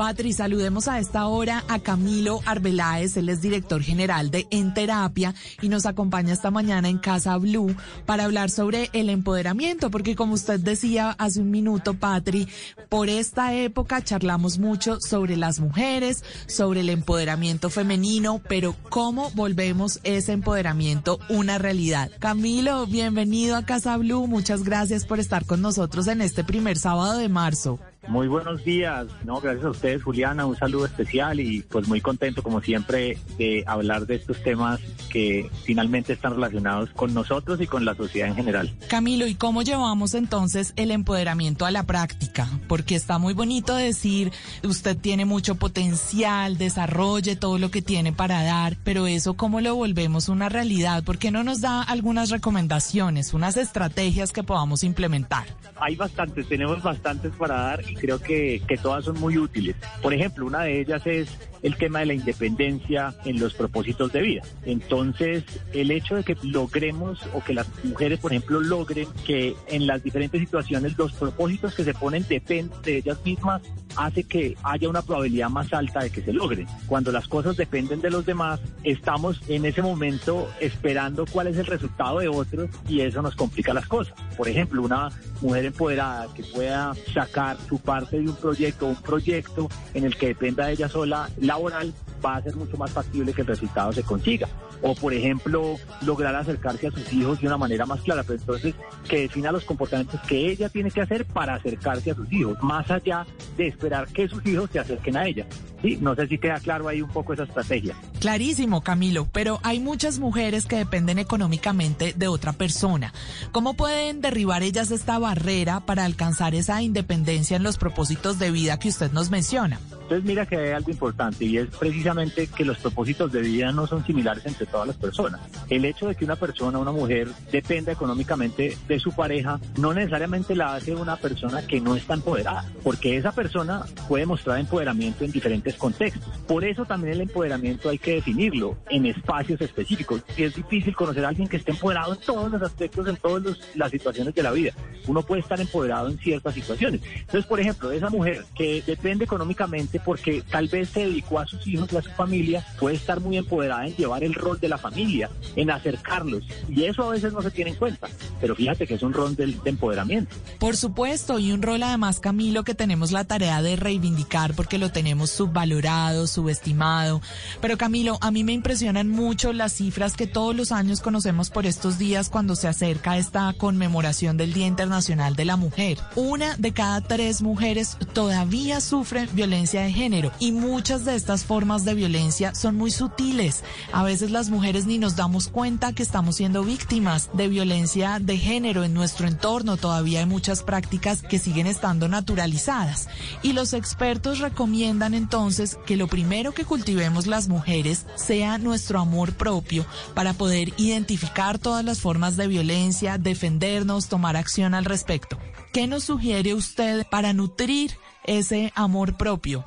Patri, saludemos a esta hora a Camilo Arbeláez, él es director general de En Terapia y nos acompaña esta mañana en Casa Blue para hablar sobre el empoderamiento, porque como usted decía hace un minuto, Patri, por esta época charlamos mucho sobre las mujeres, sobre el empoderamiento femenino, pero cómo volvemos ese empoderamiento una realidad. Camilo, bienvenido a Casa Blue, muchas gracias por estar con nosotros en este primer sábado de marzo. Muy buenos días, no, gracias a ustedes, Juliana, un saludo especial y pues muy contento como siempre de hablar de estos temas que finalmente están relacionados con nosotros y con la sociedad en general. Camilo, ¿y cómo llevamos entonces el empoderamiento a la práctica? Porque está muy bonito decir, usted tiene mucho potencial, desarrolle todo lo que tiene para dar, pero eso cómo lo volvemos una realidad? ¿Por qué no nos da algunas recomendaciones, unas estrategias que podamos implementar? Hay bastantes, tenemos bastantes para dar y creo que, que todas son muy útiles. Por ejemplo, una de ellas es el tema de la independencia en los propósitos de vida. Entonces, el hecho de que logremos o que las mujeres, por ejemplo, logren que en las diferentes situaciones los propósitos que se ponen dependen de ellas mismas, hace que haya una probabilidad más alta de que se logren. Cuando las cosas dependen de los demás, estamos en ese momento esperando cuál es el resultado de otros y eso nos complica las cosas. Por ejemplo, una mujer empoderada que pueda sacar su parte de un proyecto, un proyecto en el que dependa de ella sola, laboral, va a ser mucho más factible que el resultado se consiga. O, por ejemplo, lograr acercarse a sus hijos de una manera más clara. Pero entonces, que defina los comportamientos que ella tiene que hacer para acercarse a sus hijos, más allá de esperar que sus hijos se acerquen a ella. Sí, no sé si queda claro ahí un poco esa estrategia. Clarísimo, Camilo, pero hay muchas mujeres que dependen económicamente de otra persona. ¿Cómo pueden derribar ellas esta barrera para alcanzar esa independencia en los propósitos de vida que usted nos menciona? Entonces mira que hay algo importante y es precisamente que los propósitos de vida no son similares entre todas las personas. El hecho de que una persona, una mujer, dependa económicamente de su pareja, no necesariamente la hace una persona que no está empoderada, porque esa persona puede mostrar empoderamiento en diferentes contextos. Por eso también el empoderamiento hay que definirlo en espacios específicos. Y es difícil conocer a alguien que esté empoderado en todos los aspectos, en todas las situaciones de la vida. Uno puede estar empoderado en ciertas situaciones. Entonces, por ejemplo, esa mujer que depende económicamente porque tal vez se dedicó a sus hijos y a su familia, puede estar muy empoderada en llevar el rol de la familia, en acercarlos. Y eso a veces no se tiene en cuenta. Pero fíjate que es un rol de, empoderamiento. Por supuesto, y un rol además, Camilo, que tenemos la tarea de reivindicar porque lo tenemos subvalorado, subestimado. Pero Camilo, a mí me impresionan mucho las cifras que todos los años conocemos por estos días cuando se acerca esta conmemoración del Día Internacional de la Mujer. Una de cada tres mujeres todavía sufre violencia de género y muchas de estas formas de violencia son muy sutiles. A veces las mujeres ni nos damos cuenta que estamos siendo víctimas de violencia de género en nuestro entorno. Todavía hay muchas prácticas que siguen estando naturalizadas y los expertos recomiendan entonces que lo primero que cultivemos las mujeres sea nuestro amor propio para poder identificar todas las formas de violencia, defendernos, tomar acción al respecto. ¿Qué nos sugiere usted para nutrir ese amor propio?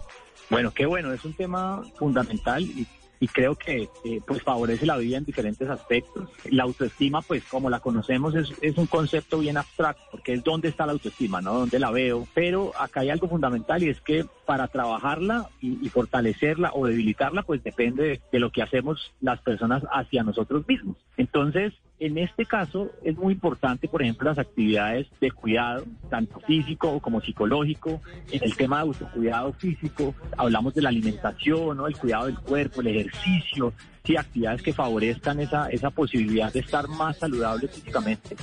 Bueno, qué bueno, es un tema fundamental y, creo que eh, pues favorece la vida en diferentes aspectos. La autoestima, pues como la conocemos, es, es un concepto bien abstracto, porque es dónde está la autoestima, ¿no? Dónde la veo. Pero acá hay algo fundamental y es que para trabajarla y, fortalecerla o debilitarla, pues depende de, lo que hacemos las personas hacia nosotros mismos. Entonces, en este caso es muy importante, por ejemplo, las actividades de cuidado, tanto físico como psicológico. En el tema de autocuidado físico, hablamos de la alimentación, ¿no? el cuidado del cuerpo, el ejercicio, ejercicio, sí, actividades que favorezcan esa, esa posibilidad de estar más saludable físicamente.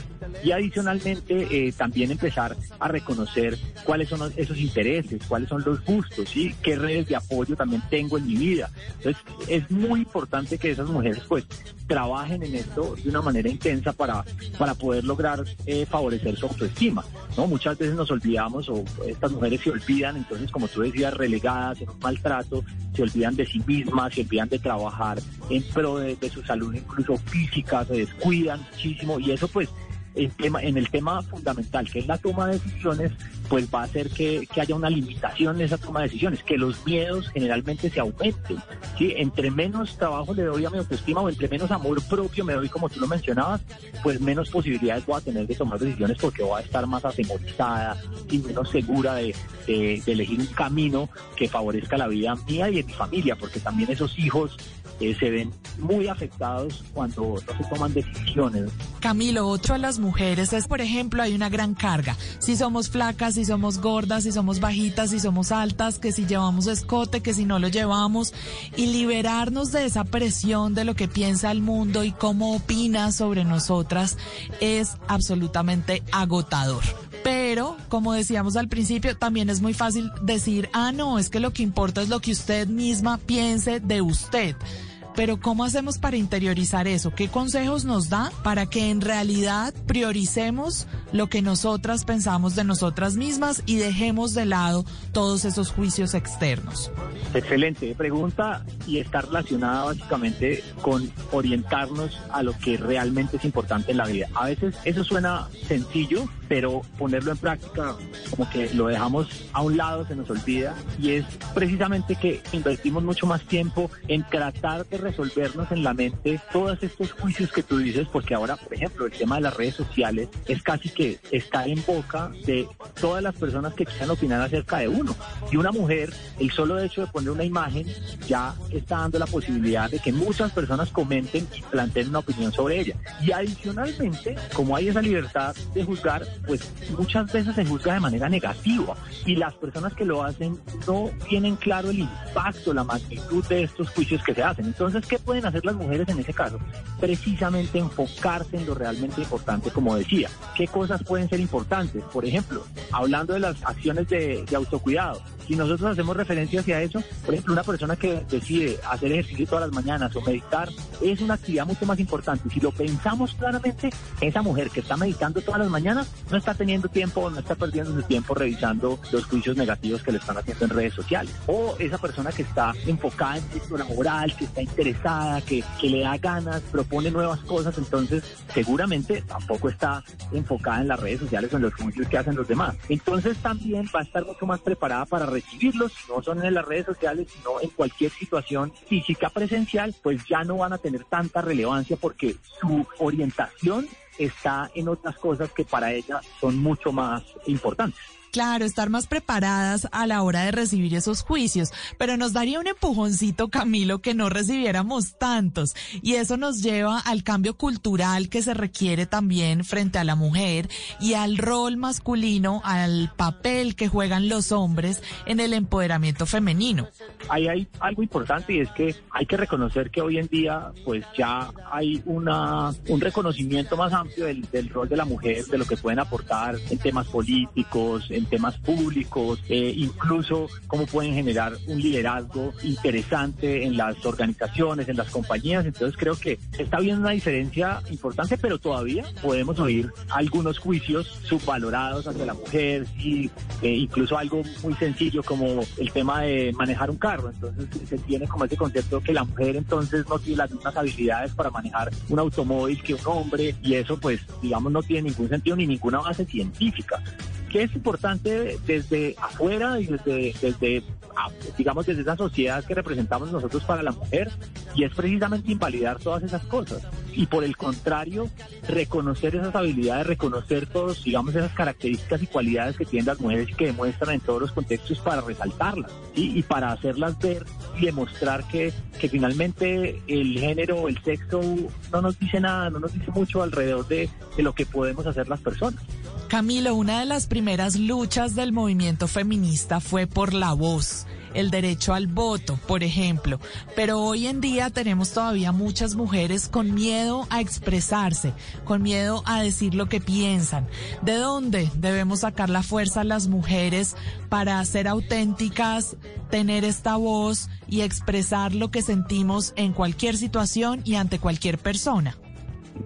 Y adicionalmente eh, también empezar a reconocer cuáles son esos intereses, cuáles son los gustos, ¿sí? qué redes de apoyo también tengo en mi vida. Entonces es muy importante que esas mujeres pues trabajen en esto de una manera intensa para, para poder lograr eh, favorecer su autoestima. ¿no? Muchas veces nos olvidamos o estas mujeres se olvidan, entonces como tú decías, relegadas en un maltrato, se olvidan de sí mismas, se olvidan de trabajar en pro de, su salud incluso física, se descuidan muchísimo y eso pues en, tema, en el tema fundamental, que es la toma de decisiones, pues va a hacer que, haya una limitación en esa toma de decisiones, que los miedos generalmente se aumenten. ¿sí? Entre menos trabajo le doy a mi autoestima o entre menos amor propio me doy, como tú lo mencionabas, pues menos posibilidades voy a tener de tomar decisiones porque voy a estar más atemorizada y menos segura de, de elegir un camino que favorezca la vida mía y de mi familia, porque también esos hijos eh, se ven muy afectados cuando no se toman decisiones. Camilo, otro a las mujeres es, por ejemplo, hay una gran carga. Si somos flacas, si somos gordas, si somos bajitas, si somos altas, que si llevamos escote, que si no lo llevamos, y liberarnos de esa presión de lo que piensa el mundo y cómo opina sobre nosotras es absolutamente agotador. Pero, como decíamos al principio, también es muy fácil decir, ah, no, es que lo que importa es lo que usted misma piense de usted. Pero ¿cómo hacemos para interiorizar eso? ¿Qué consejos nos da para que en realidad prioricemos lo que nosotras pensamos de nosotras mismas y dejemos de lado todos esos juicios externos? Excelente pregunta y está relacionada básicamente con orientarnos a lo que realmente es importante en la vida. A veces eso suena sencillo, pero ponerlo en práctica como que lo dejamos a un lado, se nos olvida y es precisamente que invertimos mucho más tiempo en tratar de resolvernos en la mente todos estos juicios que tú dices, porque ahora, por ejemplo, el tema de las redes sociales es casi que está en boca de todas las personas que quieran opinar acerca de uno. Y una mujer, el solo hecho de poner una imagen ya está dando la posibilidad de que muchas personas comenten y planteen una opinión sobre ella. Y adicionalmente, como hay esa libertad de juzgar, pues muchas veces se juzga de manera negativa y las personas que lo hacen no tienen claro el impacto, la magnitud de estos juicios que se hacen. Entonces, ¿qué pueden hacer las mujeres en ese caso? Precisamente enfocarse en lo realmente importante, como decía. ¿Qué cosas pueden ser importantes? Por ejemplo, hablando de las acciones de, de autocuidado. Si nosotros hacemos referencia hacia eso, por ejemplo, una persona que decide hacer ejercicio todas las mañanas o meditar es una actividad mucho más importante. Si lo pensamos claramente, esa mujer que está meditando todas las mañanas no está teniendo tiempo, no está perdiendo su tiempo revisando los juicios negativos que le están haciendo en redes sociales. O esa persona que está enfocada en esto laboral, que está interesada, que, que le da ganas, propone nuevas cosas, entonces seguramente tampoco está enfocada en las redes sociales o en los juicios que hacen los demás. Entonces también va a estar mucho más preparada para recibirlos, no son en las redes sociales, sino en cualquier situación física presencial, pues ya no van a tener tanta relevancia porque su orientación está en otras cosas que para ella son mucho más importantes. Claro, estar más preparadas a la hora de recibir esos juicios, pero nos daría un empujoncito, Camilo, que no recibiéramos tantos. Y eso nos lleva al cambio cultural que se requiere también frente a la mujer y al rol masculino, al papel que juegan los hombres en el empoderamiento femenino. Ahí hay algo importante y es que hay que reconocer que hoy en día pues ya hay una, un reconocimiento más amplio del, rol de la mujer, de lo que pueden aportar en temas políticos, en temas públicos, eh, incluso cómo pueden generar un liderazgo interesante en las organizaciones, en las compañías. Entonces creo que está habiendo una diferencia importante, pero todavía podemos oír algunos juicios subvalorados hacia la mujer y eh, incluso algo muy sencillo como el tema de manejar un carro. Entonces se tiene como ese concepto que la mujer entonces no tiene las mismas habilidades para manejar un automóvil que un hombre y eso pues digamos no tiene ningún sentido ni ninguna base científica que es importante desde afuera y desde, desde, ah, digamos, desde esa sociedad que representamos nosotros para la mujer, y es precisamente invalidar todas esas cosas. Y por el contrario, reconocer esas habilidades, reconocer todos, digamos, esas características y cualidades que tienen las mujeres y que demuestran en todos los contextos para resaltarlas, y para hacerlas ver y demostrar que, que finalmente el género, el sexo, no nos dice nada, no nos dice mucho alrededor de, de lo que podemos hacer las personas. Camilo, una de las primeras luchas del movimiento feminista fue por la voz, el derecho al voto, por ejemplo. Pero hoy en día tenemos todavía muchas mujeres con miedo a expresarse, con miedo a decir lo que piensan. ¿De dónde debemos sacar la fuerza las mujeres para ser auténticas, tener esta voz y expresar lo que sentimos en cualquier situación y ante cualquier persona?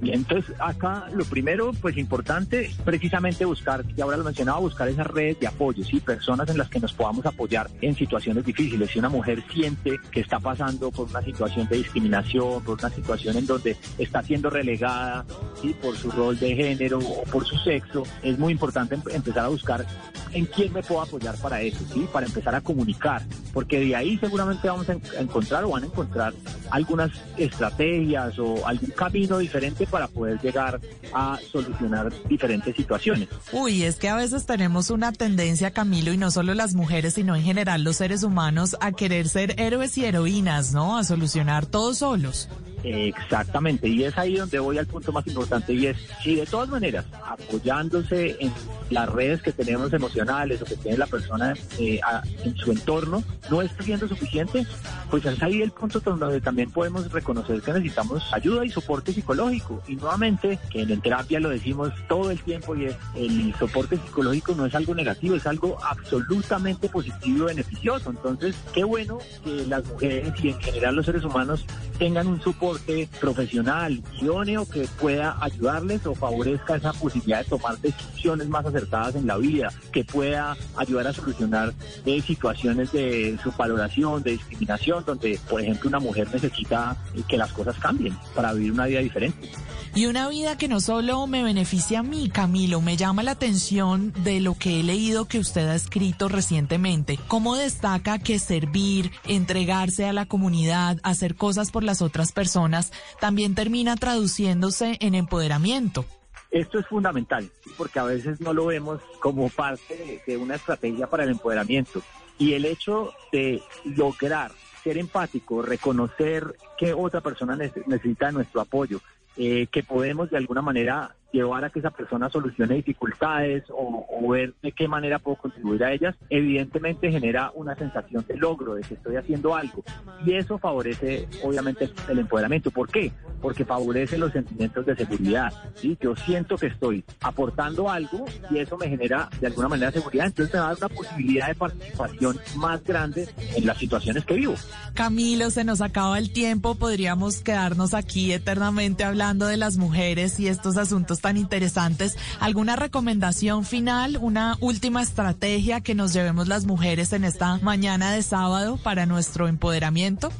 Entonces, acá lo primero, pues importante, precisamente buscar, y ahora lo mencionaba, buscar esas redes de apoyo, ¿sí? personas en las que nos podamos apoyar en situaciones difíciles. Si una mujer siente que está pasando por una situación de discriminación, por una situación en donde está siendo relegada ¿sí? por su rol de género o por su sexo, es muy importante empezar a buscar en quién me puedo apoyar para eso, ¿sí? para empezar a comunicar, porque de ahí seguramente vamos a encontrar o van a encontrar algunas estrategias o algún camino diferente para poder llegar a solucionar diferentes situaciones. Uy, es que a veces tenemos una tendencia, Camilo, y no solo las mujeres, sino en general los seres humanos, a querer ser héroes y heroínas, ¿no? A solucionar todos solos. Exactamente, y es ahí donde voy al punto más importante y es, si de todas maneras, apoyándose en las redes que tenemos emocionales o que tiene la persona eh, en su entorno, no está siendo suficiente, pues es ahí el punto donde también podemos reconocer que necesitamos ayuda y soporte psicológico. Y nuevamente, que en terapia lo decimos todo el tiempo y es, el soporte psicológico no es algo negativo, es algo absolutamente positivo y beneficioso. Entonces, qué bueno que las mujeres y en general los seres humanos tengan un soporte profesional, idóneo, que pueda ayudarles o favorezca esa posibilidad de tomar decisiones más acertadas en la vida, que pueda ayudar a solucionar situaciones de subvaloración, de discriminación, donde, por ejemplo, una mujer necesita que las cosas cambien para vivir una vida diferente. Y una vida que no solo me beneficia a mí, Camilo, me llama la atención de lo que he leído que usted ha escrito recientemente. ¿Cómo destaca que servir, entregarse a la comunidad, hacer cosas por las otras personas, también termina traduciéndose en empoderamiento? Esto es fundamental, porque a veces no lo vemos como parte de una estrategia para el empoderamiento. Y el hecho de lograr ser empático, reconocer que otra persona necesita nuestro apoyo, eh, que podemos de alguna manera llevar a que esa persona solucione dificultades o, ver de qué manera puedo contribuir a ellas, evidentemente genera una sensación de logro, de que estoy haciendo algo. Y eso favorece obviamente el empoderamiento. ¿Por qué? Porque favorece los sentimientos de seguridad. ¿sí? Yo siento que estoy aportando algo y eso me genera de alguna manera seguridad. Entonces me da una posibilidad de participación más grande en las situaciones que vivo. Camilo, se nos acaba el tiempo. Podríamos quedarnos aquí eternamente hablando de las mujeres y estos asuntos tan interesantes. ¿Alguna recomendación final, una última estrategia que nos llevemos las mujeres en esta mañana de sábado para nuestro empoderamiento?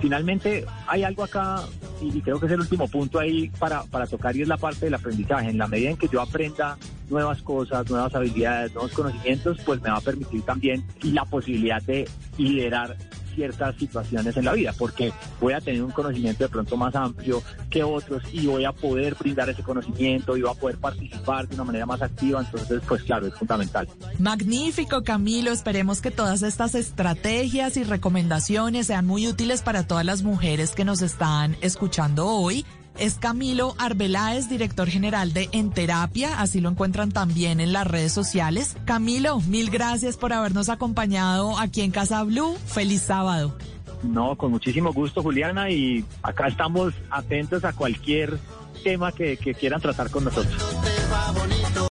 Finalmente, hay algo acá, y creo que es el último punto ahí para, para tocar, y es la parte del aprendizaje. En la medida en que yo aprenda nuevas cosas, nuevas habilidades, nuevos conocimientos, pues me va a permitir también la posibilidad de liderar ciertas situaciones en la vida, porque voy a tener un conocimiento de pronto más amplio que otros y voy a poder brindar ese conocimiento y voy a poder participar de una manera más activa, entonces pues claro, es fundamental. Magnífico Camilo, esperemos que todas estas estrategias y recomendaciones sean muy útiles para todas las mujeres que nos están escuchando hoy es Camilo Arbeláez, director general de En Terapia, así lo encuentran también en las redes sociales. Camilo, mil gracias por habernos acompañado aquí en Casa Blue. Feliz sábado. No, con muchísimo gusto, Juliana, y acá estamos atentos a cualquier tema que, que quieran tratar con nosotros.